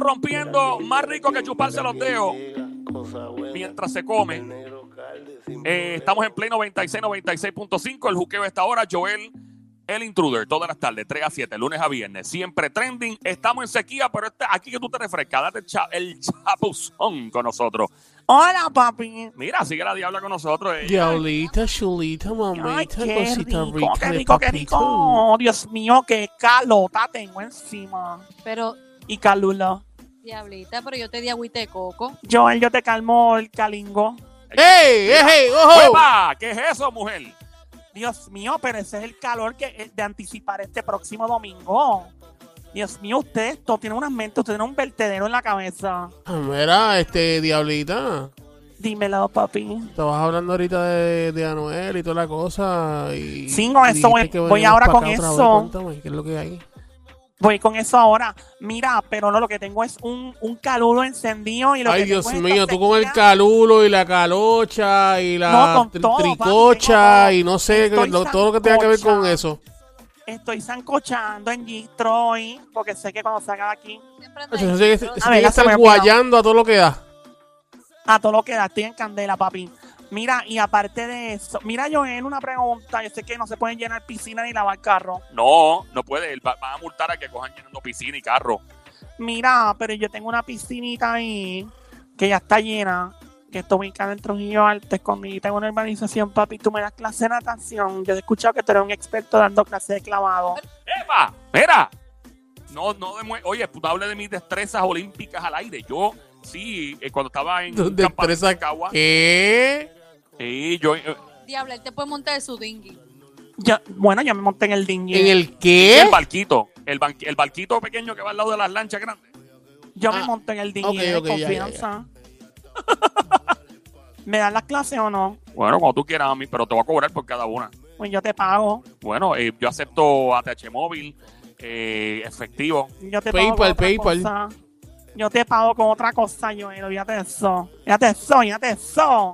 rompiendo más rico que chuparse los dedos mientras se come. Eh, estamos en Play 96, 96.5. El juqueo está ahora. Joel, el intruder, todas las tardes, 3 a 7, lunes a viernes. Siempre trending. Estamos en sequía, pero este, aquí que tú te refrescas, date el, cha- el chapuzón con nosotros. Hola, papi. Mira, sigue la diabla con nosotros. ella. Diablita, chulita, Ay, mamita, qué cosita rico, rica qué rico, qué rico. Dios mío, qué calota tengo encima. Pero, Y calula. Diablita, pero yo te di agüita de coco. Joel, yo te calmo el calingo. ¡Ey, ey, ey, ojo! ¡Epa! ¿Qué es eso, mujer? Dios mío, pero ese es el calor que es de anticipar este próximo domingo. Dios mío, usted esto tiene unas mentes, usted tiene un vertedero en la cabeza. Mira, este, Diablita, Dímelo, papi. estabas hablando ahorita de, de Anuel y toda la cosa. Y, Sí, con y eso voy- ahora con eso. Cuéntame, ¿qué es lo que hay? Voy con eso ahora. Mira, pero no, lo que tengo es un, un calulo encendido y lo Ay, que Dios mío, tú con el calulo y la calocha y la No, con tri- todo, papi, tricocha y no sé, lo- todo lo que tenga que ver con eso. Estoy zancochando en G-Troy, porque sé que cuando salga de aquí, A ver, ya se estar me olvidó. guayando a todo lo que da. a todo lo que da, estoy en candela, papi. Mira, y aparte de eso, mira, Joel, una pregunta. Yo sé que no se pueden llenar piscina ni lavar carro. No, no puede. Él va- Van a multar a que cojan llenando piscina y carro. Mira, pero yo tengo una piscinita ahí que ya está llena. Que estoy ubicada en Trujillo Alto, escondida en una urbanización, papi. Tú me das clase de natación. Yo he escuchado que tú eres un experto dando clase de clavado. ¡Epa! ¡Mira! No, no demue- Oye, tú hables de mis destrezas olímpicas al aire. Yo, sí, eh, cuando estaba en destrezas- de Cagua, ¿Qué? Sí, yo, eh, Diabla, él te puede montar de su dinghy. Yo, bueno, yo me monté en el dinghy. ¿En el el qué? barquito, el, ban- el barquito pequeño que va al lado de las lanchas grandes. Yo Ah, me monté en el dinghy ok, de ok, ya, ya, confianza. ¿Me dan las clases o no? Bueno, como tú quieras a mí, pero te voy a cobrar por cada una. Pues yo te pago. Bueno, eh, yo acepto ATH móvil, eh, efectivo. Yo te PayPal, pago con otra PayPal. cosa. Yo te pago con otra cosa, Joel. Fíjate de eso. Fíjate eso, fíjate eso.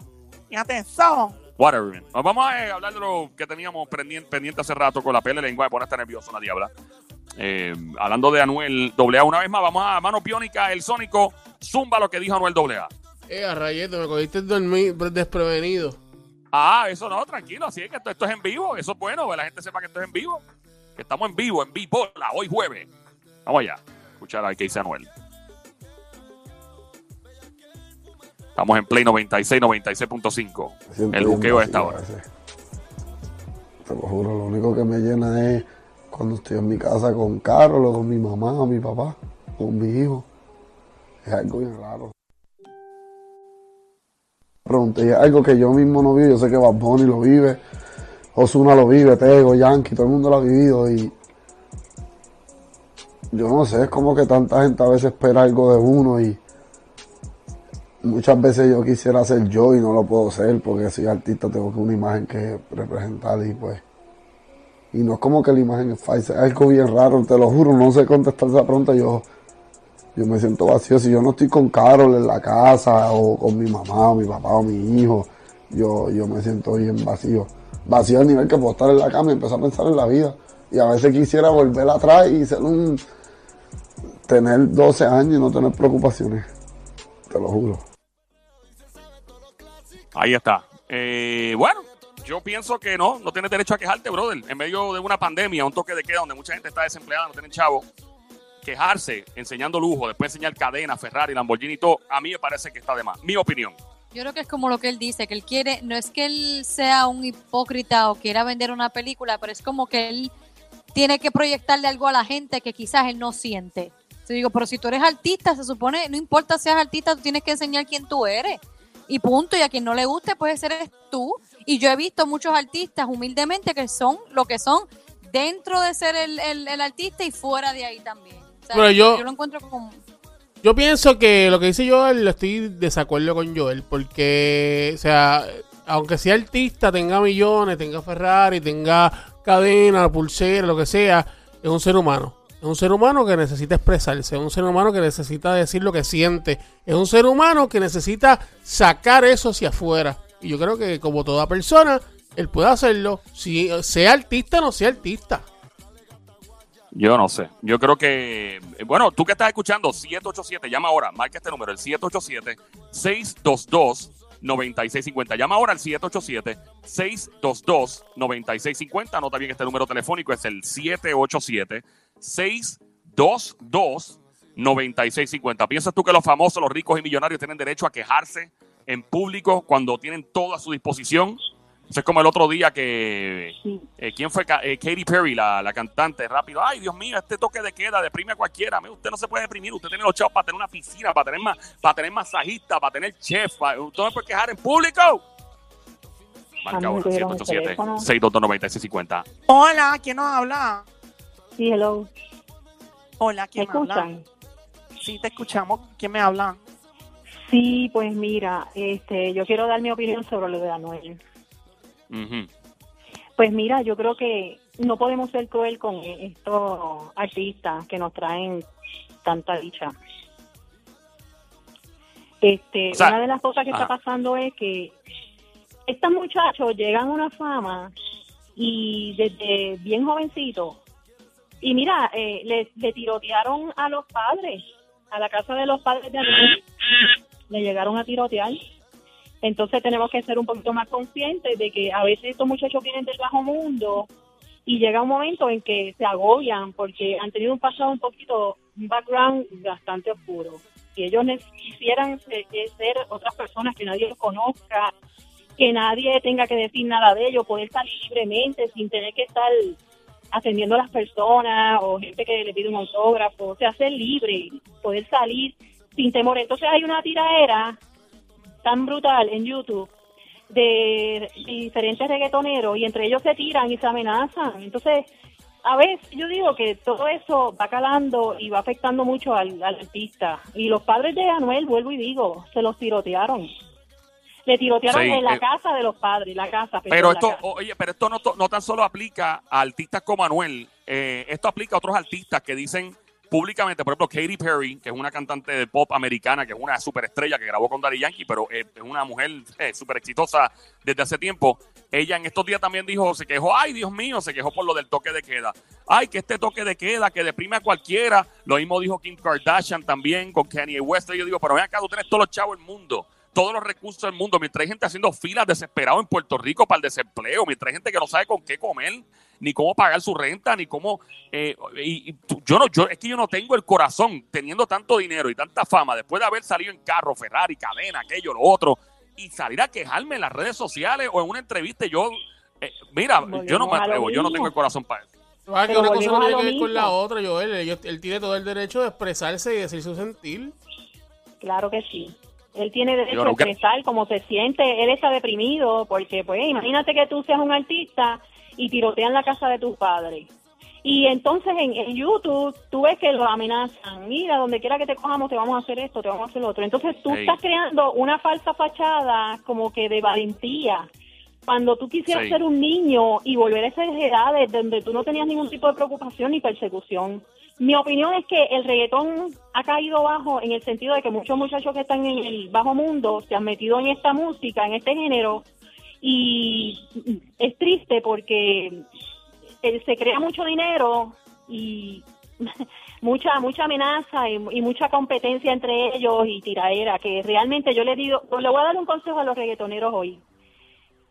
Eso. Whatever. Vamos a eh, hablar de lo que teníamos pendiente, pendiente hace rato con la pele lengua de ponerte nervioso, la diabla. Eh, hablando de Anuel AA una vez más, vamos a mano piónica, el sónico, zumba lo que dijo Anuel AA. Eh, a rayete, me cogiste dormir, desprevenido. Ah, eso no, tranquilo, así es que esto, esto es en vivo, eso es bueno, que la gente sepa que esto es en vivo, que estamos en vivo, en vivo, hoy jueves. Vamos allá, escuchar a ver qué dice Anuel. Estamos en Play 96, 96.5. siento El buqueo a esta hora. Te lo juro, lo único que me llena es cuando estoy en mi casa con Carol o con mi mamá o mi papá o con mi hijo. Es algo bien raro. Pregunté, es algo que yo mismo no vivo. Yo sé que Bad Bunny lo vive, Ozuna lo vive, Tego, Yankee, todo el mundo lo ha vivido y yo no sé, es como que tanta gente a veces espera algo de uno y muchas veces yo quisiera ser yo y no lo puedo ser porque soy artista, tengo que una imagen que representar y pues. Y no es como que la imagen es falsa, es algo bien raro, te lo juro, no sé contestar esa pregunta. Yo, yo me siento vacío. Si yo no estoy con Carol en la casa o con mi mamá o mi papá o mi hijo, yo, yo me siento bien vacío. Vacío al nivel que puedo estar en la cama y empezar a pensar en la vida. Y a veces quisiera volver atrás y ser un. tener 12 años y no tener preocupaciones. Te lo juro. Ahí está. Eh, bueno, yo pienso que no, no tienes derecho a quejarte, brother. En medio de una pandemia, un toque de queda donde mucha gente está desempleada, no tienen chavo. Quejarse enseñando lujo, después enseñar cadena, Ferrari, Lamborghini y todo, a mí me parece que está de más. Mi opinión. Yo creo que es como lo que él dice, que él quiere, no es que él sea un hipócrita o quiera vender una película, pero es como que él tiene que proyectarle algo a la gente que quizás él no siente. Te digo, pero si tú eres artista, se supone, no importa si seas artista, tú tienes que enseñar quién tú eres. Y punto, y a quien no le guste, ese eres tú. Y yo he visto muchos artistas humildemente que son lo que son dentro de ser el, el- el artista y fuera de ahí también. O sea, Pero yo- lo encuentro como... Yo pienso que lo que dice Joel, lo estoy desacuerdo con Joel, porque, o sea, aunque sea artista, tenga millones, tenga Ferrari, tenga cadena, pulsera, lo que sea, es un ser humano. Es un ser humano que necesita expresarse, es un ser humano que necesita decir lo que siente, es un ser humano que necesita sacar eso hacia afuera. Y yo creo que como toda persona, él puede hacerlo, si sea artista o no sea artista. Yo no sé. Yo creo que. eh, Bueno, tú que estás escuchando, 787, llama ahora, marca este número, el 787-622-9650. Llama ahora al 787-622-9650. Anota bien este número telefónico, es el 787-622-9650. ¿Piensas tú que los famosos, los ricos y millonarios tienen derecho a quejarse en público cuando tienen todo a su disposición? Eso es como el otro día que. eh, ¿Quién fue? Eh, Katy Perry, la, la cantante, rápido. Ay, Dios mío, este toque de queda deprime a cualquiera. Usted no se puede deprimir. Usted tiene los chavos para tener una piscina, para tener, ma- para tener masajista, para tener chef. para- usted no se puede quejar en público. Marca ahora, cogieron el 787 teléfono. 622 Hola, ¿quién nos habla? Sí, hello. Hola, ¿Me ¿quién me habla? escuchan? Sí, te escuchamos. ¿Quién me habla? Sí, pues mira, este, yo quiero dar mi opinión sobre lo de Anuel. Pues mira, yo creo que no podemos ser cruel con estos artistas que nos traen tanta dicha. Este, O sea, una de las cosas que ajá. está pasando es que estos muchachos llegan a una fama y desde bien jovencitos y mira, eh, le, tirotearon a los padres, a la casa de los padres de Anuel, le llegaron a tirotear. Entonces tenemos que ser un poquito más conscientes de que a veces estos muchachos vienen del bajo mundo y llega un momento en que se agobian porque han tenido un pasado un poquito, un background bastante oscuro. Y ellos quisieran se- eh, ser otras personas que nadie los conozca, que nadie tenga que decir nada de ellos, poder salir libremente sin tener que estar atendiendo a las personas o gente que le pide un autógrafo, o sea, ser libre, poder salir sin temor. Entonces hay una tiraera tan brutal en YouTube de diferentes reggaetoneros y entre ellos se tiran y se amenazan. Entonces, a veces yo digo que todo eso va calando y va afectando mucho al, al artista. Y los padres de Anuel, vuelvo y digo, se los tirotearon. Le tirotearon Sí, en la eh, casa de los padres, la casa. Pero esto, casa. oye, pero esto no, no tan solo aplica a artistas como Anuel, eh, esto aplica a otros artistas que dicen públicamente, por ejemplo, Katy Perry, que es una cantante de pop americana, que es una superestrella que grabó con Daddy Yankee, pero eh, es una mujer eh, súper exitosa desde hace tiempo. Ella en estos días también dijo, se quejó, ay Dios mío, se quejó por lo del toque de queda. Ay, que este toque de queda, que deprime a cualquiera. Lo mismo dijo Kim Kardashian también con Kanye West. Y yo digo, pero ven acá, tú tienes todos los chavos del mundo todos los recursos del mundo, mientras hay gente haciendo filas desesperado en Puerto Rico para el desempleo, mientras hay gente que no sabe con qué comer, ni cómo pagar su renta, ni cómo eh, y, yo no, yo es que yo no tengo el corazón teniendo tanto dinero y tanta fama después de haber salido en carro, Ferrari, cadena, aquello, lo otro, y salir a quejarme en las redes sociales o en una entrevista. Yo, eh, mira, yo no me atrevo, yo no tengo el corazón para eso. Ah, que una cosa no tiene que ver con la otra, Joel. Él tiene todo el derecho de expresarse y decir su sentir. Claro que sí. Él tiene derecho a expresar cómo se siente. Él está deprimido porque, pues, imagínate que tú seas un artista y tirotean la casa de tus padres. Y entonces en, en YouTube tú ves que lo amenazan. Mira, donde quiera que te cojamos te vamos a hacer esto, te vamos a hacer lo otro. Entonces tú estás creando una falsa fachada como que de valentía. Cuando tú quisieras Sí. ser un niño y volver a esas edades donde tú no tenías ningún tipo de preocupación ni persecución. Mi opinión es que el reggaetón ha caído bajo en el sentido de que muchos muchachos que están en el bajo mundo se han metido en esta música, en este género, y es triste porque eh, se crea mucho dinero y mucha mucha amenaza y, y mucha competencia entre ellos y tiraera que realmente yo le digo le voy a dar un consejo a los reggaetoneros hoy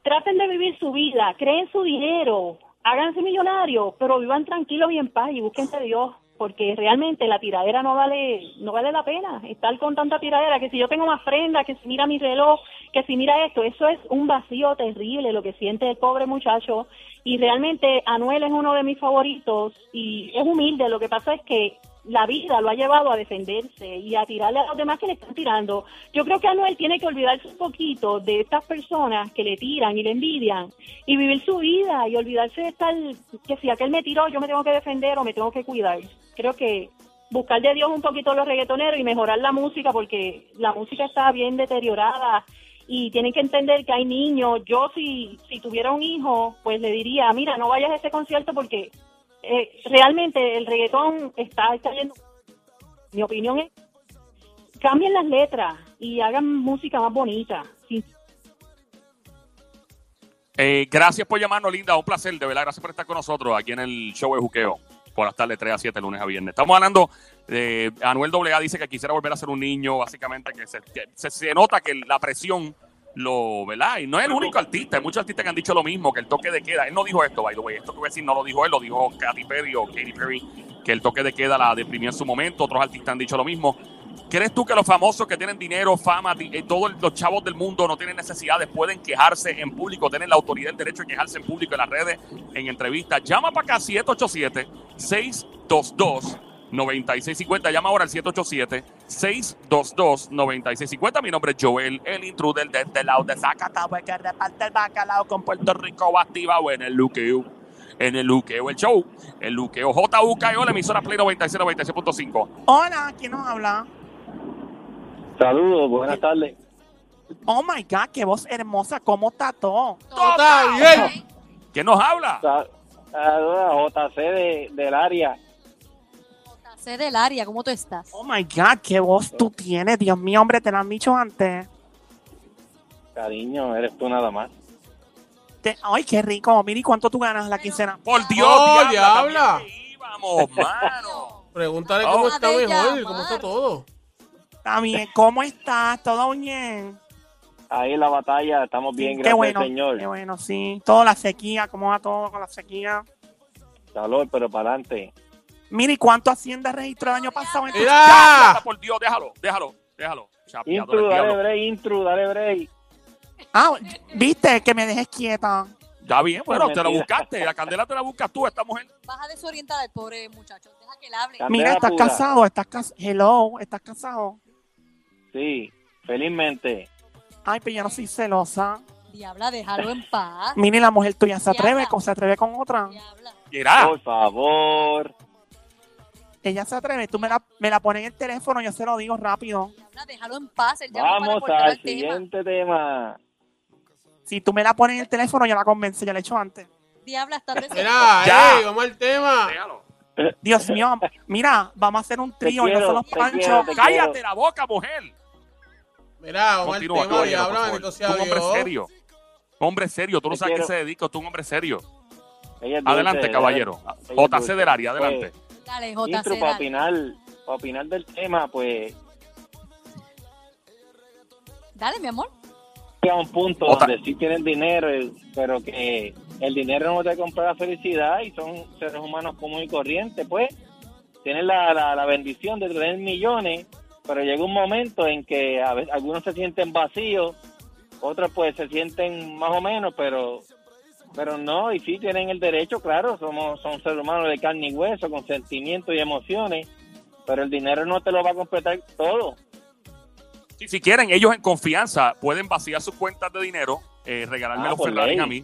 traten de vivir su vida creen su dinero háganse millonarios pero vivan tranquilos y en paz y busquen a Dios porque realmente la tiradera no vale no vale la pena estar con tanta tiradera que si yo tengo más prenda que si mira mi reloj que si mira esto eso es un vacío terrible lo que siente el pobre muchacho y realmente Anuel es uno de mis favoritos y es humilde lo que pasa es que la vida lo ha llevado a defenderse y a tirarle a los demás que le están tirando. Yo creo que Anuel tiene que olvidarse un poquito de estas personas que le tiran y le envidian y vivir su vida y olvidarse de estar que si aquel me tiró yo me tengo que defender o me tengo que cuidar. Creo que buscar de Dios un poquito los reggaetoneros y mejorar la música porque la música está bien deteriorada y tienen que entender que hay niños. Yo si, si tuviera un hijo, pues le diría, mira, no vayas a ese concierto porque eh, realmente el reggaetón está cayendo. Mi opinión es, cambien las letras y hagan música más bonita. Eh, gracias por llamarnos, Linda. Un placer, de verdad. Gracias por estar con nosotros aquí en el show de Juqueo. por las tardes 3 a 7, lunes a viernes. Estamos hablando, de Anuel AA dice que quisiera volver a ser un niño, básicamente, que se, se nota que la presión lo, ¿verdad? Y no es el único artista, hay muchos artistas que han dicho lo mismo, que el toque de queda, él no dijo esto, by the way, esto que voy a decir no lo dijo él, lo dijo Katy Perry o Katy Perry, que el toque de queda la deprimió en su momento, otros artistas han dicho lo mismo. ¿Crees tú que los famosos que tienen dinero, fama, eh, todos los chavos del mundo no tienen necesidades, pueden quejarse en público, tienen la autoridad, el derecho de quejarse en público, en las redes, en entrevistas? Llama para acá 787-622-9650. Llama ahora al 787-622-9650. Mi nombre es Joel, el intruder desde el lado de Zacatau, que reparte el bacalao con Puerto Rico activado en el luqueo. En el luqueo, el show, el luqueo JUKEO, la emisora Play 96, 96.5. Hola, ¿quién nos habla? Saludos, buenas tardes. Oh my God, qué voz hermosa, ¿cómo está todo? Todo está bien. ¿Quién nos habla? Sa- Saludos a JC de, del área. Sé del área, ¿cómo tú estás? Oh my God, qué voz tú tienes, Dios mío, hombre, te lo han dicho antes. Cariño, eres tú nada más. Te- Ay, qué rico. Miri, ¿cuánto tú ganas la quincena? Por Dios, Oh, diabla, diabla. también que íbamos, mano. Pregúntale Oh. cómo está Deja de mejor, cómo está todo. Está bien, ¿cómo estás? ¿Todo bien? Ahí en la batalla estamos bien, qué gracias bueno, al Señor. qué bueno, sí. Toda la sequía, ¿cómo va todo con la sequía? Calor, pero para adelante. Miri, ¿cuánto Hacienda registró el año pasado? en tu- Mira. Ya, por Dios, déjalo, déjalo, déjalo. Chapeador Intru, dale break, intru, dale break. Ah, viste, que me dejes quieta. Está bien, bueno, Pues te lo buscaste. La candela te la buscas tú, esta mujer. Vas a desorientar al pobre muchacho. Deja que él hable. Candela Mira, estás pura. casado, estás casado. Hello, estás casado. Sí, felizmente. Ay, pero yo no soy celosa. Diabla, déjalo en paz. Mire, la mujer tuya se atreve, Diabla. con- se atreve con otra. Diabla. Mira, Por favor. Ella se atreve, tú me la, me la pones en el teléfono, yo se lo digo rápido. Diabla, déjalo en paz. Él Vamos al tema. siguiente tema. Si tú me la pones en el teléfono, yo la convenzo, yo la he hecho antes. Diabla, estás Mira. Ya. ey, vamos al tema. déjalo. Dios mío, mira, vamos a hacer un trío y panchos. quiero, te Cállate la boca, mujer. Mira, vamos Continúa, al tema, diabla, bendito sea un hombre serio. Un hombre serio, tú no sabes a qué se dedica, tú un hombre serio. Adelante, caballero. JC del área, adelante. Dale, para opinar, para opinar del tema, pues Dale, mi amor. a un punto Otra- donde sí tienen dinero, pero que el dinero no te compra la felicidad y son seres humanos común y corriente, pues. Tienen la, la, la bendición de tener millones, pero llega un momento en que a veces, algunos se sienten vacíos, otros pues se sienten más o menos, pero pero no, y sí tienen el derecho, claro, somos son seres humanos de carne y hueso, con sentimientos y emociones, pero el dinero no te lo va a completar todo. Si, si quieren, ellos en confianza pueden vaciar sus cuentas de dinero, eh, regalarme Ah, los Ferrari a mí,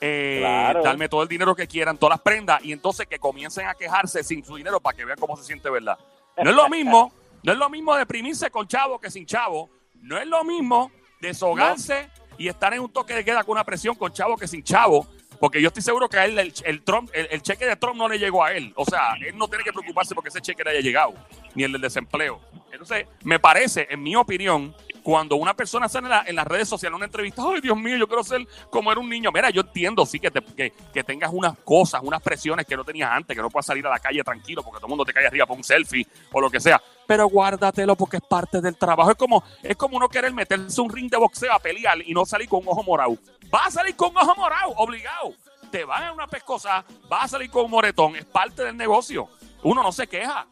eh, Claro. darme todo el dinero que quieran, todas las prendas, y entonces que comiencen a quejarse sin su dinero para que vean cómo se siente, ¿verdad? No es lo mismo, no es lo mismo deprimirse con chavo que sin chavo, no es lo mismo deshogarse y estar en un toque de queda con una presión con chavo que sin chavo. Porque yo estoy seguro que a él el, el Trump, el, cheque de Trump no le llegó a él. O sea, él no tiene que preocuparse porque ese cheque le haya llegado, ni el del desempleo. Entonces, me parece, en mi opinión, cuando una persona sale en, la- las redes sociales una entrevista, ay Dios mío, yo quiero ser como era un niño. Mira, yo entiendo, sí, que, te- que, que tengas unas cosas, unas presiones que no tenías antes, que no puedas salir a la calle tranquilo porque todo el mundo te cae arriba por un selfie o lo que sea. Pero guárdatelo porque es parte del trabajo. Es como, es como uno querer meterse un ring de boxeo a pelear y no salir con un ojo morado. Va a salir con un ojo morado, obligado. Te van a una pescosa, va a salir con un moretón. Es parte del negocio. Uno no se queja.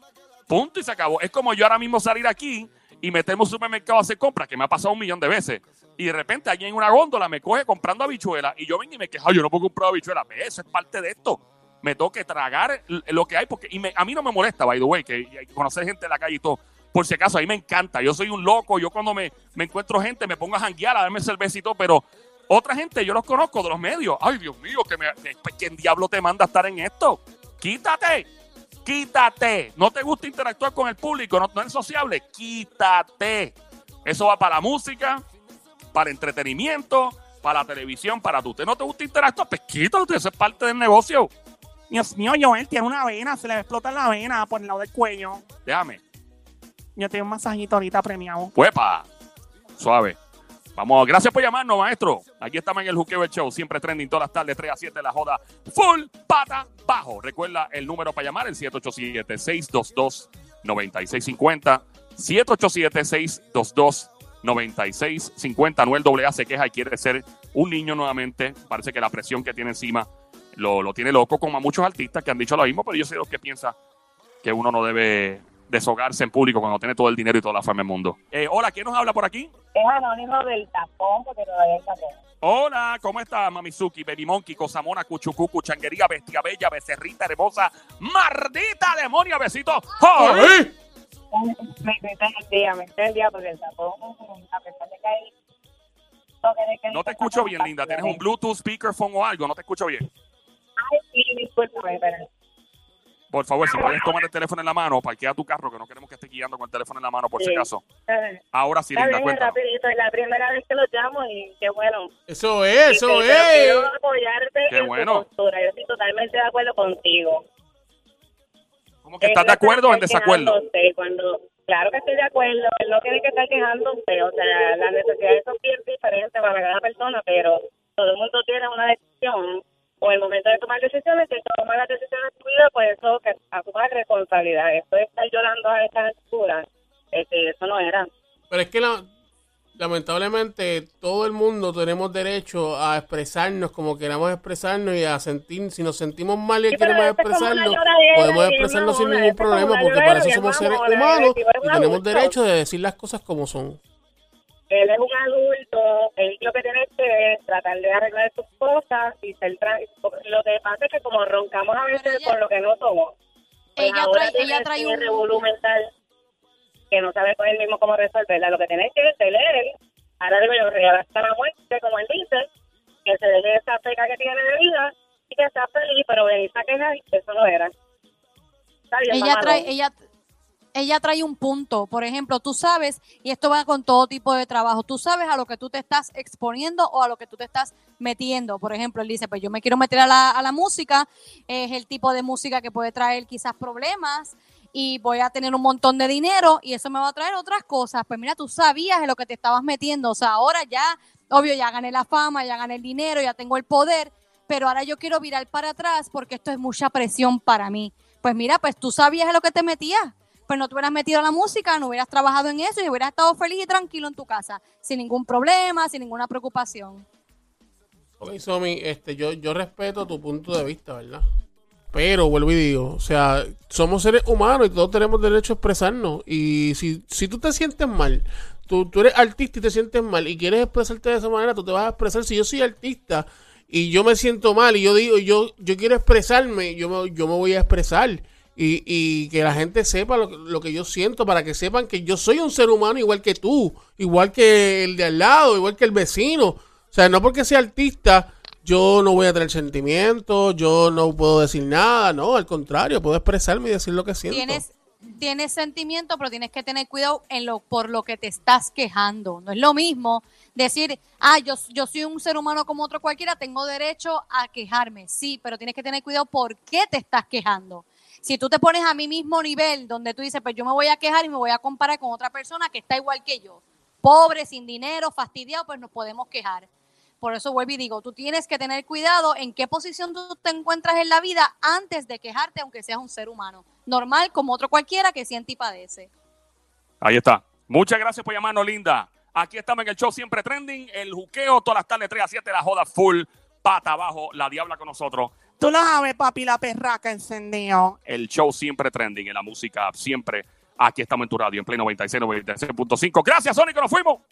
Punto y se acabó. Es como yo ahora mismo salir aquí y meterme un supermercado a hacer compras, que me ha pasado un millón de veces. Y de repente alguien en una góndola me coge comprando habichuelas y yo vengo y me quejo, "Ay, yo no puedo comprar habichuelas. Eso es parte de esto. Me tengo que tragar lo que hay porque y me- a mí no me molesta, by the way, que y- y conocer gente en la calle y todo. Por si acaso, a mí me encanta. Yo soy un loco. Yo cuando me, me encuentro gente me pongo a janguear, a darme todo, pero otra gente yo los conozco de los medios. Ay, Dios mío, que me, que- ¿quién diablo te manda a estar en esto? Quítate. Quítate. No te gusta interactuar con el público, no, no eres sociable. Quítate. Eso va para la música, para el entretenimiento, para la televisión, para tú. ¿Usted no te gusta interactuar? Pues quítate, eso es parte del negocio. Dios mío, Joel tiene una vena, se le va a explotar la vena por el lado del cuello. Déjame. Yo tengo un masajito ahorita premiado. Huepa. Suave. Vamos, gracias por llamarnos, maestro. Aquí estamos en el Juqueo Show, siempre trending todas las tardes, 3 a 7 la joda. Full pata bajo. Recuerda el número para llamar, el 787-622-9650. 787-622-9650. Noel AA se queja y quiere ser un niño nuevamente. Parece que la presión que tiene encima lo, lo tiene loco, como a muchos artistas que han dicho lo mismo, pero yo soy los que piensa que uno no debe deshogarse en público cuando tiene todo el dinero y toda la fama del mundo. Eh, hola, ¿quién nos habla por aquí? Es anónimo del tapón, porque todavía hay tapón. Hola, ¿cómo está Mamizuki, Baby Monkey, Cosamona, Cuchucucu, Changuería, Bestia Bella, Becerrita Hermosa, Mardita Demonia, Besito? ¡Ay! Me metí el día, me metí el día porque el tapón, a pesar de que hay No te escucho bien, linda. ¿Tienes un Bluetooth, speakerphone o algo? No te escucho bien. Pero Por favor, si puedes tomar el teléfono en la mano, parquea tu carro, que no queremos que esté guiando con el teléfono en la mano, por si Sí. acaso. eh, Ahora sí, está linda, cuéntanos. rapidito, es la primera vez que lo llamo y qué bueno. Eso es, Y eso es. Quiero apoyarte Qué en bueno. tu postura, yo estoy totalmente de acuerdo contigo. ¿Cómo que estás de acuerdo o en desacuerdo? Cuando, claro que estoy de acuerdo, él no tiene que estar quejándose, o sea, las necesidades son bien diferentes para cada persona, pero todo el mundo tiene una decisión, o el momento de tomar decisiones, si él toma las decisiones en su vida, pues eso que asuma responsabilidad. Esto de estar llorando a esta altura, este, eso no era. Pero es que la- lamentablemente todo el mundo tenemos derecho a expresarnos como queramos expresarnos y a sentir, si nos sentimos mal y Sí, queremos expresarlo, podemos y expresarnos sin ningún problema porque para eso somos seres humanos y tenemos derecho de decir las cosas como son. Él es un adulto, él lo que tiene que es tratar de arreglar sus cosas y ser tran- Lo que pasa es que como roncamos a veces ella- por lo que no somos, pues Ella ahora trae, tiene ella trae ese un... revolú mental que no sabe con él mismo cómo resolverla. Lo que tiene que es él, ahora digo yo, real hasta la muerte, como él dice, que se deje esa feca que tiene de vida y que sea feliz, pero venirse a quejar, eso no era. Está bien, ella mamá, trae, no. ella, ella trae un punto. Por ejemplo, tú sabes, y esto va con todo tipo de trabajo, tú sabes a lo que tú te estás exponiendo o a lo que tú te estás metiendo. Por ejemplo, él dice, pues yo me quiero meter a la, a la música, es el tipo de música que puede traer quizás problemas y voy a tener un montón de dinero y eso me va a traer otras cosas. Pues mira, tú sabías en lo que te estabas metiendo. O sea, ahora ya, obvio, ya gané la fama, ya gané el dinero, ya tengo el poder, pero ahora yo quiero virar para atrás porque esto es mucha presión para mí. Pues mira, pues tú sabías en lo que te metías. Pues no te hubieras metido a la música, no hubieras trabajado en eso y hubieras estado feliz y tranquilo en tu casa, sin ningún problema, sin ninguna preocupación. Ok, Somi, este, yo, yo respeto tu punto de vista, ¿verdad? Pero vuelvo y digo, o sea, somos seres humanos y todos tenemos derecho a expresarnos. Y si, si tú te sientes mal, tú, tú eres artista y te sientes mal y quieres expresarte de esa manera, tú te vas a expresar. Si yo soy artista y yo me siento mal y yo digo, yo, yo quiero expresarme, yo me, yo me voy a expresar. Y, y que la gente sepa lo, lo que yo siento, para que sepan que yo soy un ser humano igual que tú, igual que el de al lado, igual que el vecino. O sea, no porque sea artista, yo no voy a tener sentimientos, yo no puedo decir nada, no, al contrario, puedo expresarme y decir lo que siento. Tienes, tienes sentimiento, pero tienes que tener cuidado en lo por lo que te estás quejando. No es lo mismo decir, ah, yo, yo soy un ser humano como otro cualquiera, tengo derecho a quejarme. Sí, pero tienes que tener cuidado por qué te estás quejando. Si tú te pones a mi mismo nivel, donde tú dices, pues yo me voy a quejar y me voy a comparar con otra persona que está igual que yo, pobre, sin dinero, fastidiado, pues nos podemos quejar. Por eso vuelvo y digo, tú tienes que tener cuidado en qué posición tú te encuentras en la vida antes de quejarte, aunque seas un ser humano. Normal, como otro cualquiera que siente y padece. Ahí está. Muchas gracias por llamarnos, linda. Aquí estamos en el show Siempre Trending, el juqueo, todas las tardes 3 a 7, la joda full, pata abajo, la diabla con nosotros. Tú lo sabes, papi, la perraca encendió. El show Siempre Trending, en la música siempre. Aquí estamos en tu radio, en Play 96, 96.5. Gracias, Sónico, nos fuimos.